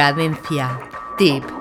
Cadencia. Tip.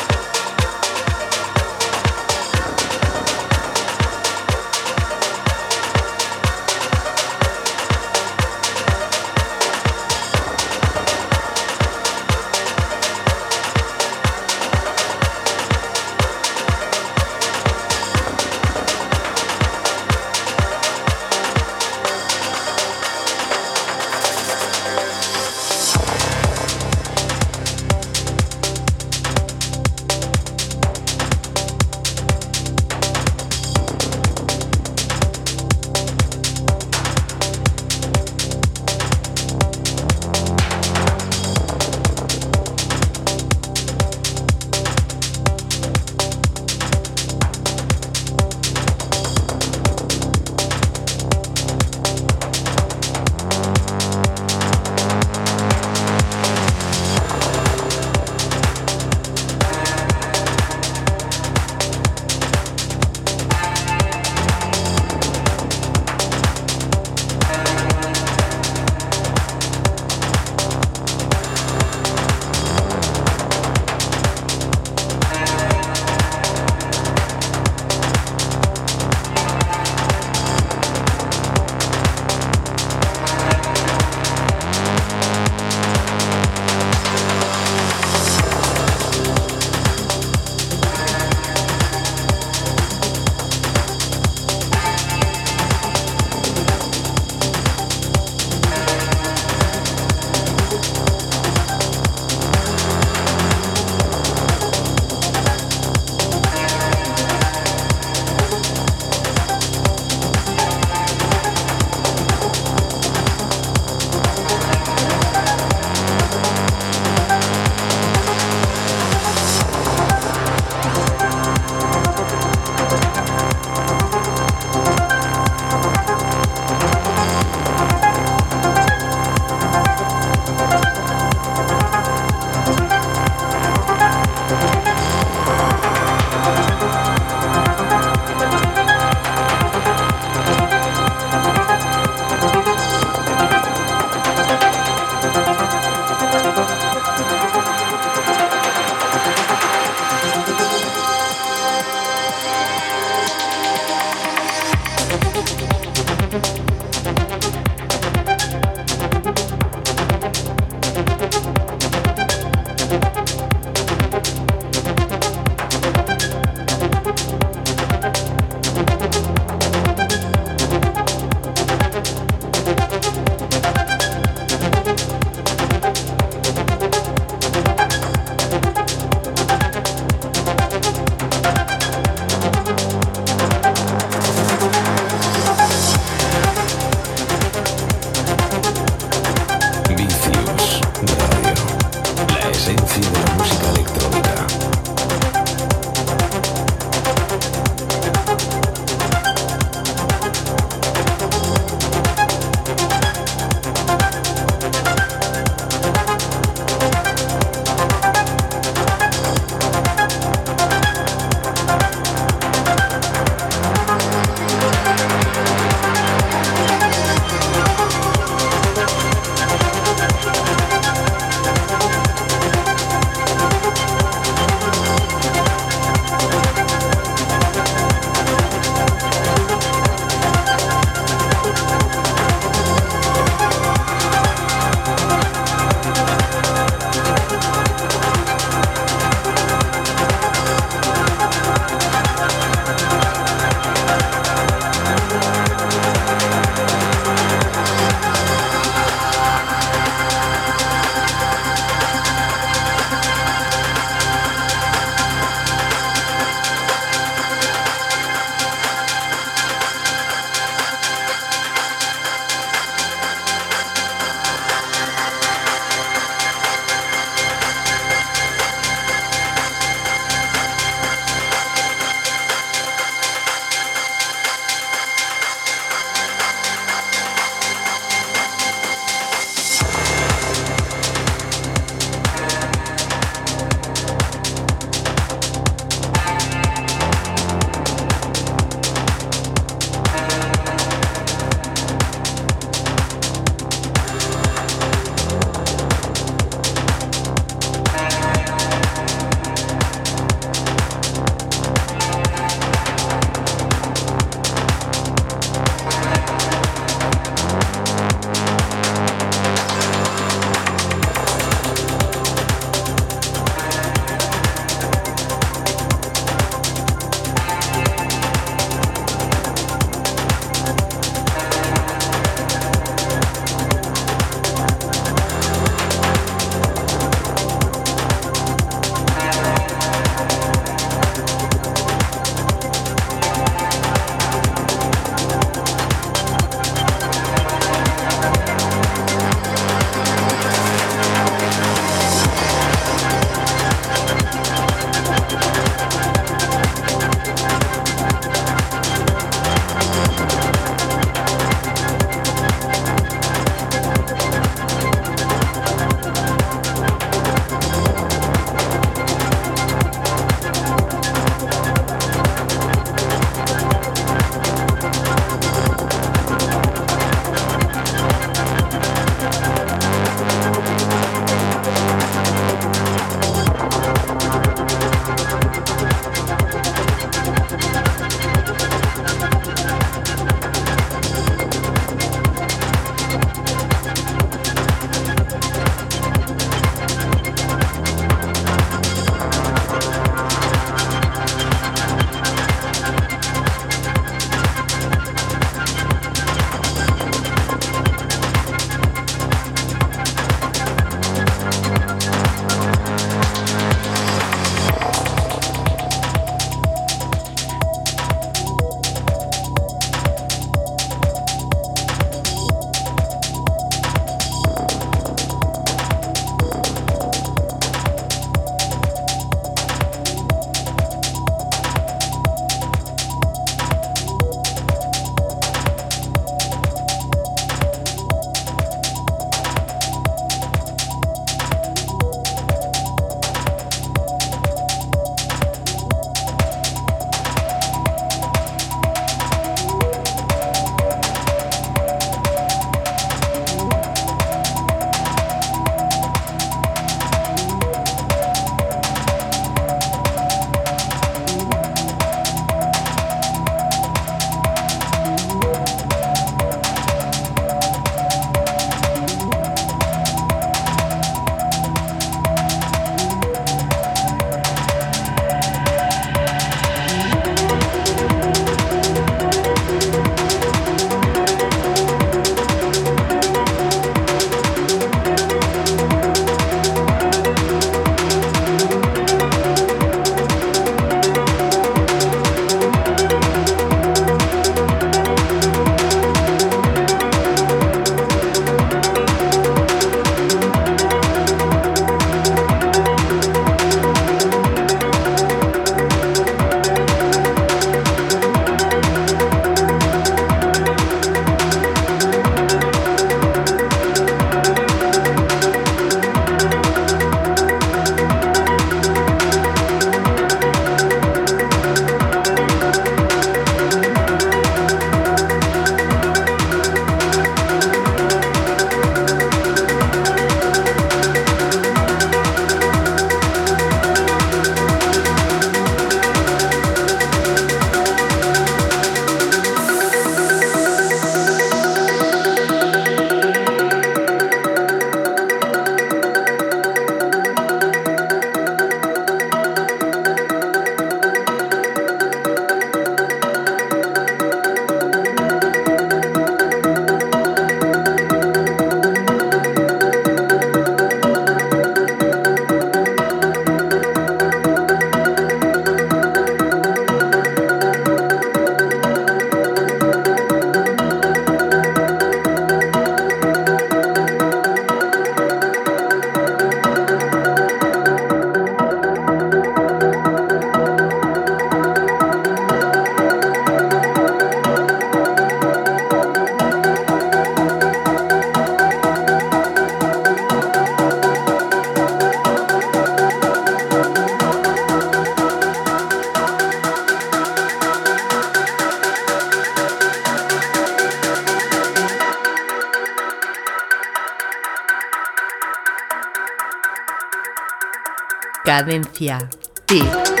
Cadencia. Tip.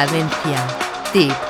Cadencia. Tip.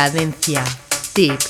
Cadencia. Tip.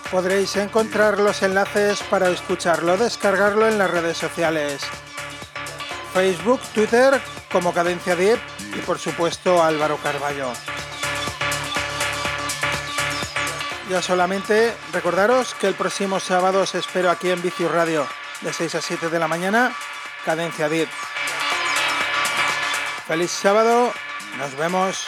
podréis encontrar los enlaces para escucharlo, descargarlo en las redes sociales. Facebook, Twitter como Cadencia Deep y por supuesto Álvaro Carballo. Ya solamente recordaros que el próximo sábado os espero aquí en Vicius Radio de 6 a 7 de la mañana, Cadencia Deep. Feliz sábado, nos vemos.